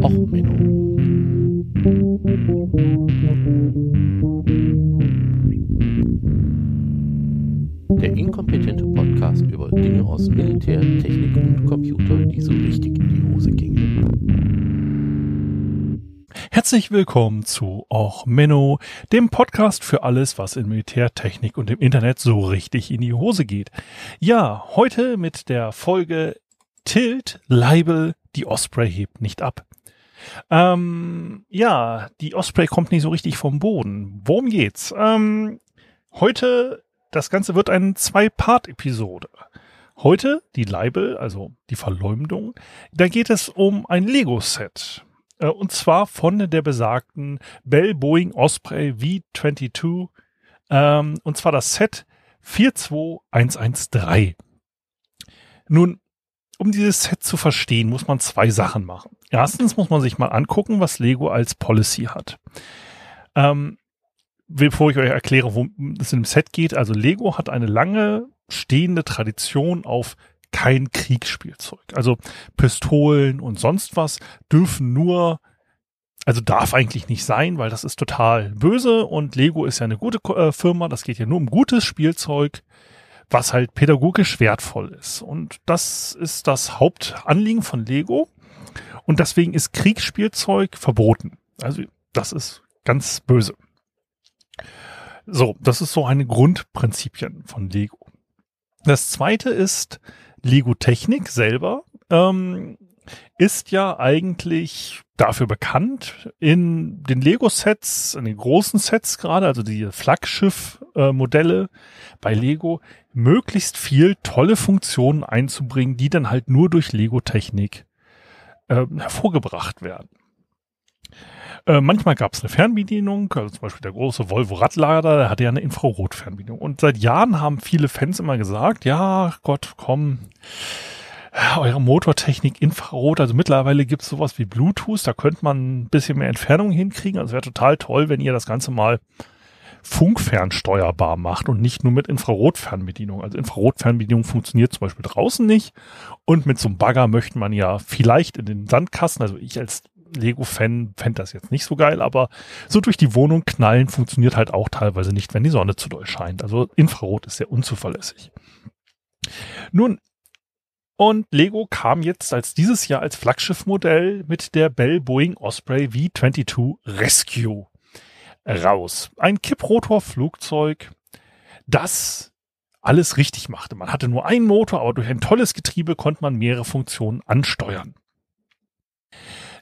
Och, Menno. Der inkompetente Podcast über Dinge aus Militär, Technik und Computer, die so richtig in die Hose gingen. Herzlich willkommen zu Och Menno, dem Podcast für alles, was in Militärtechnik und im Internet so richtig in die Hose geht. Ja, heute mit der Folge Tilt, Leibel, die Osprey hebt nicht ab. Ähm, ja, die Osprey kommt nicht so richtig vom Boden. Worum geht's? Ähm, heute, das Ganze wird eine Zwei-Part-Episode. Heute die Leibel, also die Verleumdung. Da geht es um ein Lego-Set. Äh, und zwar von der besagten Bell Boeing Osprey V22. Ähm, und zwar das Set 42113. Nun, um dieses Set zu verstehen, muss man zwei Sachen machen. Erstens muss man sich mal angucken, was Lego als Policy hat. Ähm, bevor ich euch erkläre, worum es in dem Set geht, also Lego hat eine lange stehende Tradition auf kein Kriegsspielzeug. Also Pistolen und sonst was dürfen nur, also darf eigentlich nicht sein, weil das ist total böse und Lego ist ja eine gute äh, Firma, das geht ja nur um gutes Spielzeug, was halt pädagogisch wertvoll ist. Und das ist das Hauptanliegen von Lego und deswegen ist Kriegsspielzeug verboten. Also das ist ganz böse. So, das ist so eine Grundprinzipien von Lego. Das zweite ist, Lego Technik selber ähm, ist ja eigentlich dafür bekannt, in den Lego-Sets, in den großen Sets gerade, also die Flaggschiff-Modelle bei Lego, möglichst viel tolle Funktionen einzubringen, die dann halt nur durch Lego-Technik äh, hervorgebracht werden. Äh, manchmal gab es eine Fernbedienung, also zum Beispiel der große Volvo Radlader, der hatte ja eine Infrarot-Fernbedienung. Und seit Jahren haben viele Fans immer gesagt, ja, Gott, komm, eure Motortechnik Infrarot, also mittlerweile gibt es sowas wie Bluetooth, da könnte man ein bisschen mehr Entfernung hinkriegen. Also wäre total toll, wenn ihr das Ganze mal funkfernsteuerbar macht und nicht nur mit Infrarotfernbedienung. Also Infrarotfernbedienung funktioniert zum Beispiel draußen nicht und mit so einem Bagger möchte man ja vielleicht in den Sandkasten, also ich als Lego-Fan fände das jetzt nicht so geil, aber so durch die Wohnung knallen funktioniert halt auch teilweise nicht, wenn die Sonne zu doll scheint. Also Infrarot ist sehr unzuverlässig. Nun, und Lego kam jetzt als dieses Jahr als Flaggschiffmodell mit der Bell Boeing Osprey V22 Rescue raus. Ein Kipprotor-Flugzeug, das alles richtig machte. Man hatte nur einen Motor, aber durch ein tolles Getriebe konnte man mehrere Funktionen ansteuern.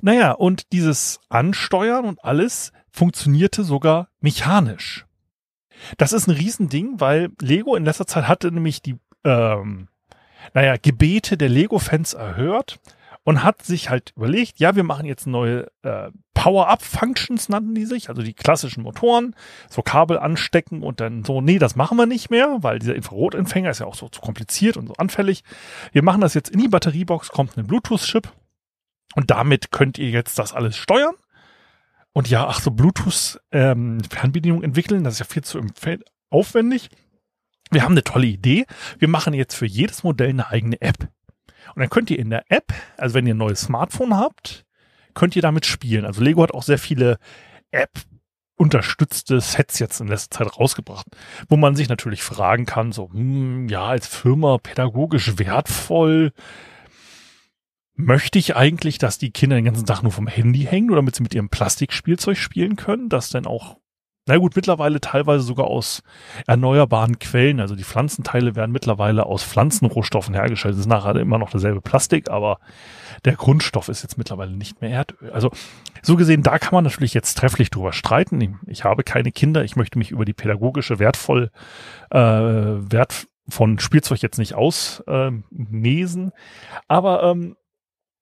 Naja, und dieses Ansteuern und alles funktionierte sogar mechanisch. Das ist ein Riesending, weil Lego in letzter Zeit hatte nämlich die, ähm, naja, Gebete der Lego-Fans erhört und hat sich halt überlegt, ja, wir machen jetzt neue äh, Power-Up-Functions, nannten die sich, also die klassischen Motoren, so Kabel anstecken und dann so, nee, das machen wir nicht mehr, weil dieser Infrarotempfänger ist ja auch so zu kompliziert und so anfällig. Wir machen das jetzt in die Batteriebox, kommt ein Bluetooth-Chip und damit könnt ihr jetzt das alles steuern. Und ja, ach so, Bluetooth-Fernbedienung ähm, entwickeln, das ist ja viel zu aufwendig. Wir haben eine tolle Idee. Wir machen jetzt für jedes Modell eine eigene App. Und dann könnt ihr in der App, also wenn ihr ein neues Smartphone habt, könnt ihr damit spielen. Also Lego hat auch sehr viele App unterstützte Sets jetzt in letzter Zeit rausgebracht, wo man sich natürlich fragen kann, so, hm, ja, als Firma pädagogisch wertvoll, möchte ich eigentlich, dass die Kinder den ganzen Tag nur vom Handy hängen oder damit sie mit ihrem Plastikspielzeug spielen können, das dann auch na gut, mittlerweile teilweise sogar aus erneuerbaren Quellen. Also die Pflanzenteile werden mittlerweile aus Pflanzenrohstoffen hergestellt. Das ist nachher immer noch dasselbe Plastik, aber der Grundstoff ist jetzt mittlerweile nicht mehr Erdöl. Also so gesehen, da kann man natürlich jetzt trefflich drüber streiten. Ich habe keine Kinder. Ich möchte mich über die pädagogische wertvoll äh, Wert von Spielzeug jetzt nicht ausmesen. Äh, aber ähm,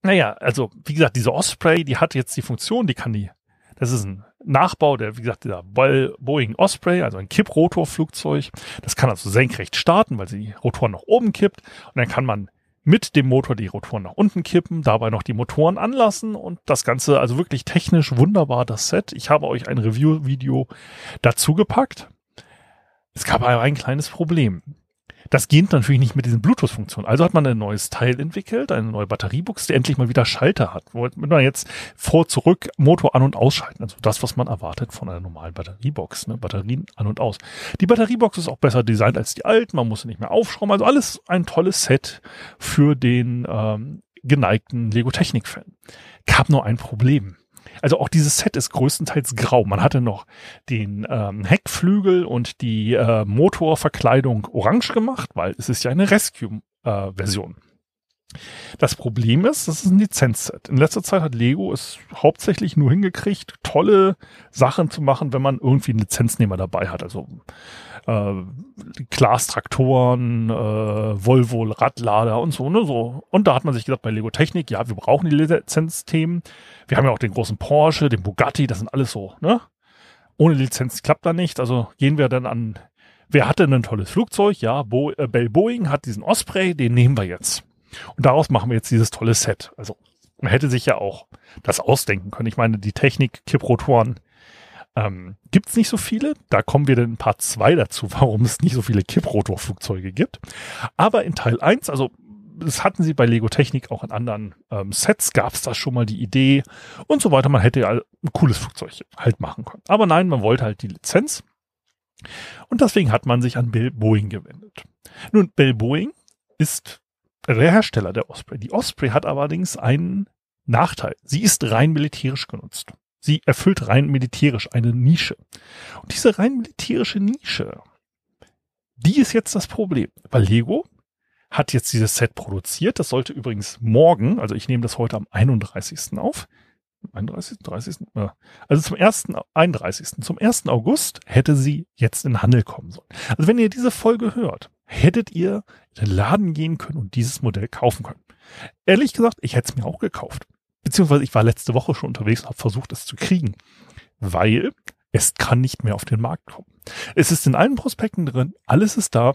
naja, also wie gesagt, diese Osprey, die hat jetzt die Funktion, die kann die, das ist ein Nachbau, der, wie gesagt, dieser Boeing Osprey, also ein Kipprotorflugzeug. Das kann also senkrecht starten, weil sie die Rotoren nach oben kippt. Und dann kann man mit dem Motor die Rotoren nach unten kippen, dabei noch die Motoren anlassen und das Ganze, also wirklich technisch wunderbar, das Set. Ich habe euch ein Review-Video dazu gepackt. Es gab aber ein kleines Problem. Das geht natürlich nicht mit diesen Bluetooth-Funktionen. Also hat man ein neues Teil entwickelt, eine neue Batteriebox, die endlich mal wieder Schalter hat. Wo man jetzt vor, zurück, Motor an- und ausschalten. Also das, was man erwartet von einer normalen Batteriebox. Ne? Batterien an und aus. Die Batteriebox ist auch besser designt als die alten. Man muss sie nicht mehr aufschrauben. Also alles ein tolles Set für den ähm, geneigten Lego-Technik-Fan. Gab nur ein Problem. Also auch dieses Set ist größtenteils grau. Man hatte noch den ähm, Heckflügel und die äh, Motorverkleidung orange gemacht, weil es ist ja eine Rescue-Version. Äh, das Problem ist, das ist ein Lizenzset. In letzter Zeit hat Lego es hauptsächlich nur hingekriegt, tolle Sachen zu machen, wenn man irgendwie einen Lizenznehmer dabei hat. Also äh, Glas-Traktoren, äh, Volvo, Radlader und so, ne, so. Und da hat man sich gesagt, bei Lego Technik, ja, wir brauchen die Lizenzthemen. Wir haben ja auch den großen Porsche, den Bugatti, das sind alles so, ne? Ohne Lizenz klappt da nicht. Also gehen wir dann an, wer hatte ein tolles Flugzeug? Ja, Bo äh, Bell Boeing hat diesen Osprey, den nehmen wir jetzt. Und daraus machen wir jetzt dieses tolle Set. Also man hätte sich ja auch das ausdenken können. Ich meine, die Technik, Kipprotoren, ähm, gibt es nicht so viele. Da kommen wir dann in Part 2 dazu, warum es nicht so viele Kipprotorflugzeuge gibt. Aber in Teil 1, also das hatten sie bei Lego Technik auch in anderen ähm, Sets, gab es da schon mal die Idee und so weiter. Man hätte ja ein cooles Flugzeug halt machen können. Aber nein, man wollte halt die Lizenz. Und deswegen hat man sich an Bill Boeing gewendet. Nun, Bill Boeing ist der Hersteller der Osprey. Die Osprey hat allerdings einen Nachteil. Sie ist rein militärisch genutzt. Sie erfüllt rein militärisch eine Nische. Und diese rein militärische Nische, die ist jetzt das Problem. Weil Lego hat jetzt dieses Set produziert. Das sollte übrigens morgen, also ich nehme das heute am 31. auf. 31. 30. Also zum 1. 31. Zum 1. August hätte sie jetzt in Handel kommen sollen. Also wenn ihr diese Folge hört, hättet ihr in den Laden gehen können und dieses Modell kaufen können. Ehrlich gesagt, ich hätte es mir auch gekauft. Beziehungsweise ich war letzte Woche schon unterwegs und habe versucht, es zu kriegen. Weil es kann nicht mehr auf den Markt kommen. Es ist in allen Prospekten drin, alles ist da,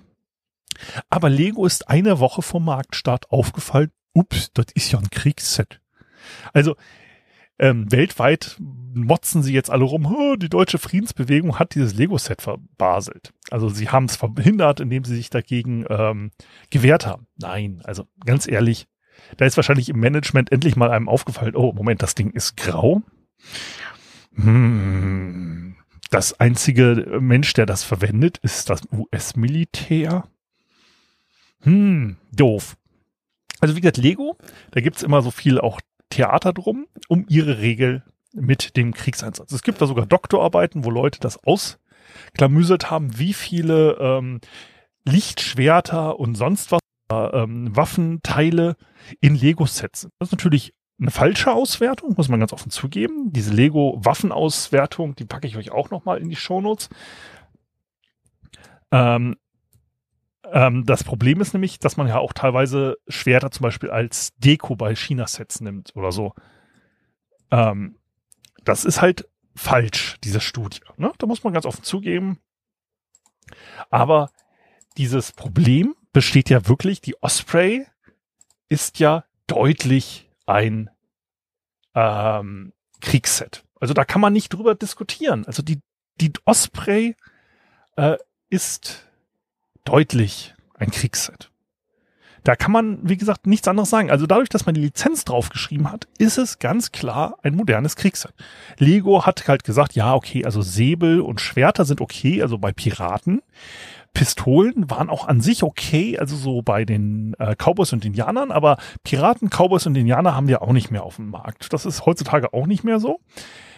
aber Lego ist eine Woche vom Marktstart aufgefallen. Ups, das ist ja ein Kriegsset. Also ähm, weltweit motzen sie jetzt alle rum, die deutsche Friedensbewegung hat dieses Lego-Set verbaselt. Also sie haben es verhindert, indem sie sich dagegen ähm, gewehrt haben. Nein, also ganz ehrlich, da ist wahrscheinlich im Management endlich mal einem aufgefallen, oh, Moment, das Ding ist grau. Hm, das einzige Mensch, der das verwendet, ist das US-Militär. Hm, doof. Also wie gesagt, Lego, da gibt's immer so viel auch Theater drum, um ihre Regel mit dem Kriegseinsatz. Es gibt da sogar Doktorarbeiten, wo Leute das ausklamüselt haben, wie viele ähm, Lichtschwerter und sonst was, äh, ähm, Waffenteile in Lego-Sets sind. Das ist natürlich eine falsche Auswertung, muss man ganz offen zugeben. Diese Lego-Waffenauswertung, die packe ich euch auch nochmal in die Shownotes. Ähm, ähm, das Problem ist nämlich, dass man ja auch teilweise Schwerter zum Beispiel als Deko bei China-Sets nimmt oder so. Ähm, das ist halt falsch, diese Studie. Ne? Da muss man ganz offen zugeben. Aber dieses Problem besteht ja wirklich, die Osprey ist ja deutlich ein ähm, Kriegsset. Also da kann man nicht drüber diskutieren. Also die, die Osprey äh, ist deutlich ein Kriegsset. Da kann man, wie gesagt, nichts anderes sagen. Also dadurch, dass man die Lizenz draufgeschrieben hat, ist es ganz klar ein modernes Kriegsset. Lego hat halt gesagt, ja, okay, also Säbel und Schwerter sind okay, also bei Piraten. Pistolen waren auch an sich okay, also so bei den äh, Cowboys und Indianern, aber Piraten, Cowboys und Indianer haben wir auch nicht mehr auf dem Markt. Das ist heutzutage auch nicht mehr so.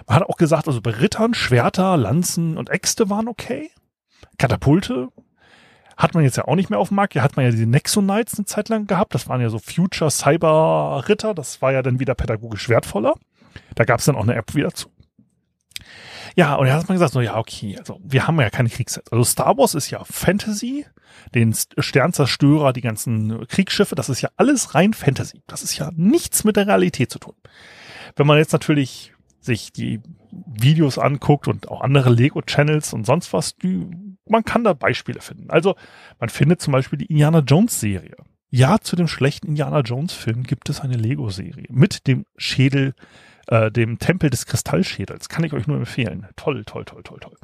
Man hat auch gesagt, also bei Rittern, Schwerter, Lanzen und Äxte waren okay. Katapulte hat man jetzt ja auch nicht mehr auf dem Markt. Hier hat man ja diese Nexo Knights eine Zeit lang gehabt. Das waren ja so Future Cyber Ritter. Das war ja dann wieder pädagogisch wertvoller. Da gab es dann auch eine App wieder zu. Ja, und er hat man gesagt, so, ja, okay, also wir haben ja keine Kriegssets. Also Star Wars ist ja Fantasy, den Sternzerstörer, die ganzen Kriegsschiffe, das ist ja alles rein Fantasy. Das ist ja nichts mit der Realität zu tun. Wenn man jetzt natürlich sich die Videos anguckt und auch andere Lego-Channels und sonst was, die, man kann da Beispiele finden. Also man findet zum Beispiel die Indiana Jones-Serie. Ja, zu dem schlechten Indiana Jones-Film gibt es eine Lego-Serie mit dem Schädel äh, dem Tempel des Kristallschädels. Kann ich euch nur empfehlen. Toll, toll, toll, toll, toll.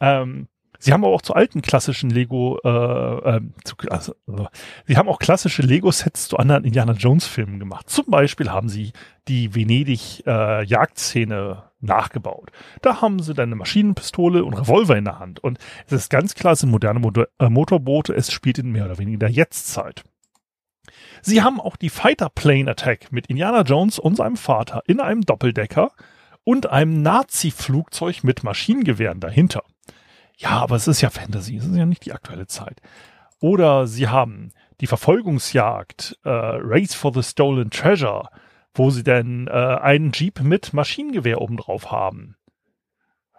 Ähm, Sie haben aber auch zu alten klassischen Lego, äh, äh, zu, also, sie haben auch klassische Lego-Sets zu anderen Indiana Jones-Filmen gemacht. Zum Beispiel haben sie die Venedig-Jagdszene äh, nachgebaut. Da haben sie dann eine Maschinenpistole und Revolver in der Hand. Und es ist ganz klar, es sind moderne Motor äh, Motorboote. Es spielt in mehr oder weniger der Jetztzeit. Sie haben auch die Fighter Plane Attack mit Indiana Jones und seinem Vater in einem Doppeldecker und einem Nazi-Flugzeug mit Maschinengewehren dahinter. Ja, aber es ist ja Fantasy, es ist ja nicht die aktuelle Zeit. Oder sie haben die Verfolgungsjagd, äh, Race for the Stolen Treasure, wo sie denn äh, einen Jeep mit Maschinengewehr obendrauf haben.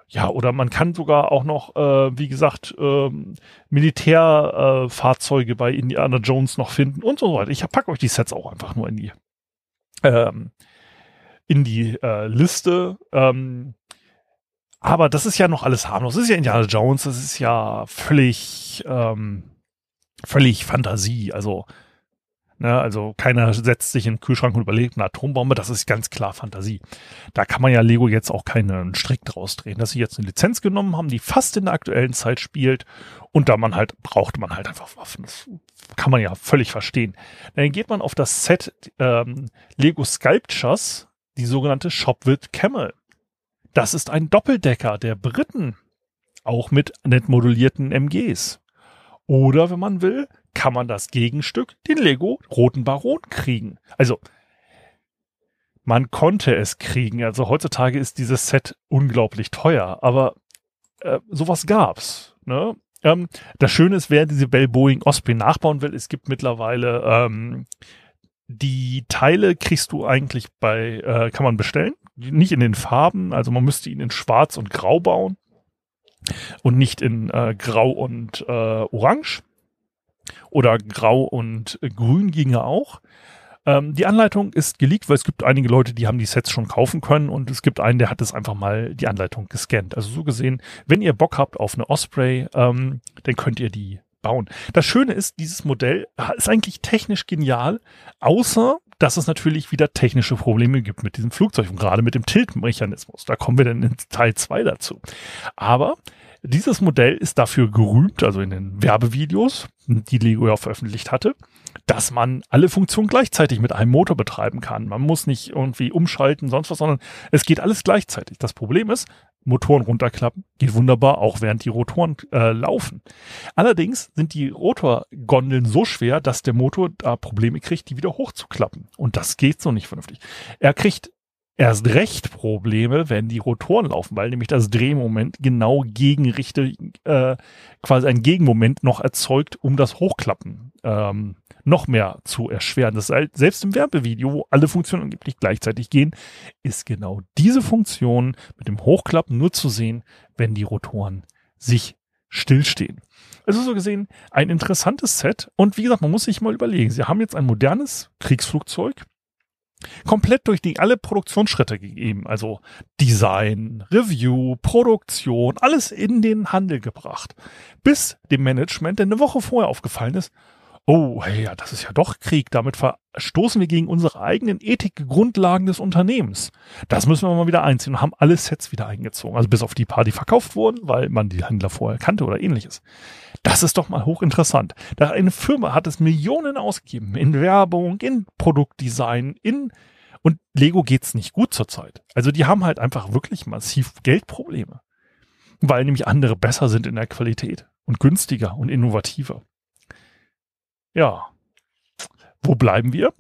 Ja, oder man kann sogar auch noch, äh, wie gesagt, ähm, Militärfahrzeuge äh, bei Indiana Jones noch finden und so weiter. Ich packe euch die Sets auch einfach nur in die ähm, in die äh, Liste. Ähm, aber das ist ja noch alles harmlos. Das ist ja Indiana Jones, das ist ja völlig, ähm, völlig Fantasie. Also, ne, also keiner setzt sich in den Kühlschrank und überlegt eine Atombombe, das ist ganz klar Fantasie. Da kann man ja Lego jetzt auch keinen Strick draus drehen, dass sie jetzt eine Lizenz genommen haben, die fast in der aktuellen Zeit spielt und da man halt, braucht man halt einfach Waffen. Das kann man ja völlig verstehen. Dann geht man auf das Set ähm, Lego Sculptures, die sogenannte Shopwit Camel. Das ist ein Doppeldecker der Briten, auch mit nettmodulierten MGs. Oder wenn man will, kann man das Gegenstück, den Lego Roten Baron, kriegen. Also, man konnte es kriegen. Also heutzutage ist dieses Set unglaublich teuer, aber äh, sowas gab's. Ne? Ähm, das Schöne ist, wer diese Bell Boeing Osprey nachbauen will, es gibt mittlerweile ähm, die Teile kriegst du eigentlich bei, äh, kann man bestellen nicht in den Farben, also man müsste ihn in Schwarz und Grau bauen und nicht in äh, Grau und äh, Orange oder Grau und Grün ginge auch. Ähm, die Anleitung ist geleakt, weil es gibt einige Leute, die haben die Sets schon kaufen können und es gibt einen, der hat es einfach mal die Anleitung gescannt. Also so gesehen, wenn ihr Bock habt auf eine Osprey, ähm, dann könnt ihr die bauen. Das Schöne ist, dieses Modell ist eigentlich technisch genial, außer dass es natürlich wieder technische Probleme gibt mit diesem Flugzeug und gerade mit dem Tiltmechanismus. Da kommen wir dann in Teil 2 dazu. Aber dieses Modell ist dafür gerühmt, also in den Werbevideos, die Lego ja veröffentlicht hatte, dass man alle Funktionen gleichzeitig mit einem Motor betreiben kann. Man muss nicht irgendwie umschalten, sonst was, sondern es geht alles gleichzeitig. Das Problem ist, Motoren runterklappen, geht wunderbar, auch während die Rotoren äh, laufen. Allerdings sind die Rotorgondeln so schwer, dass der Motor da Probleme kriegt, die wieder hochzuklappen. Und das geht so nicht vernünftig. Er kriegt erst recht Probleme, wenn die Rotoren laufen, weil nämlich das Drehmoment genau gegenrichte, äh, quasi ein Gegenmoment noch erzeugt, um das Hochklappen ähm, noch mehr zu erschweren. Das heißt, selbst im Werbevideo, wo alle Funktionen angeblich gleichzeitig gehen, ist genau diese Funktion mit dem Hochklappen nur zu sehen, wenn die Rotoren sich stillstehen. Also so gesehen ein interessantes Set und wie gesagt, man muss sich mal überlegen, sie haben jetzt ein modernes Kriegsflugzeug, komplett durch die alle Produktionsschritte gegeben, also Design, Review, Produktion, alles in den Handel gebracht, bis dem Management, der eine Woche vorher aufgefallen ist, oh, hey, ja, das ist ja doch Krieg, damit verstoßen wir gegen unsere eigenen Ethikgrundlagen des Unternehmens. Das müssen wir mal wieder einziehen und haben alle Sets wieder eingezogen, also bis auf die paar, die verkauft wurden, weil man die Händler vorher kannte oder ähnliches. Das ist doch mal hochinteressant. Da eine Firma hat es Millionen ausgegeben in Werbung, in Produktdesign, in und Lego geht's nicht gut zurzeit. Also die haben halt einfach wirklich massiv Geldprobleme, weil nämlich andere besser sind in der Qualität und günstiger und innovativer. Ja, wo bleiben wir?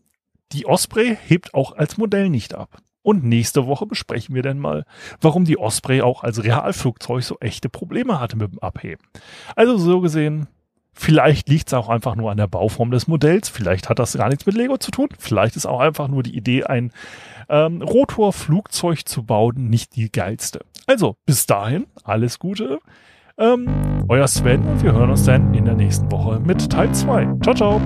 Die Osprey hebt auch als Modell nicht ab. Und nächste Woche besprechen wir dann mal, warum die Osprey auch als Realflugzeug so echte Probleme hatte mit dem Abheben. Also so gesehen, vielleicht liegt es auch einfach nur an der Bauform des Modells, vielleicht hat das gar nichts mit Lego zu tun, vielleicht ist auch einfach nur die Idee, ein ähm, Rotorflugzeug zu bauen, nicht die geilste. Also bis dahin, alles Gute. Ähm, euer Sven und wir hören uns dann in der nächsten Woche mit Teil 2. Ciao, ciao.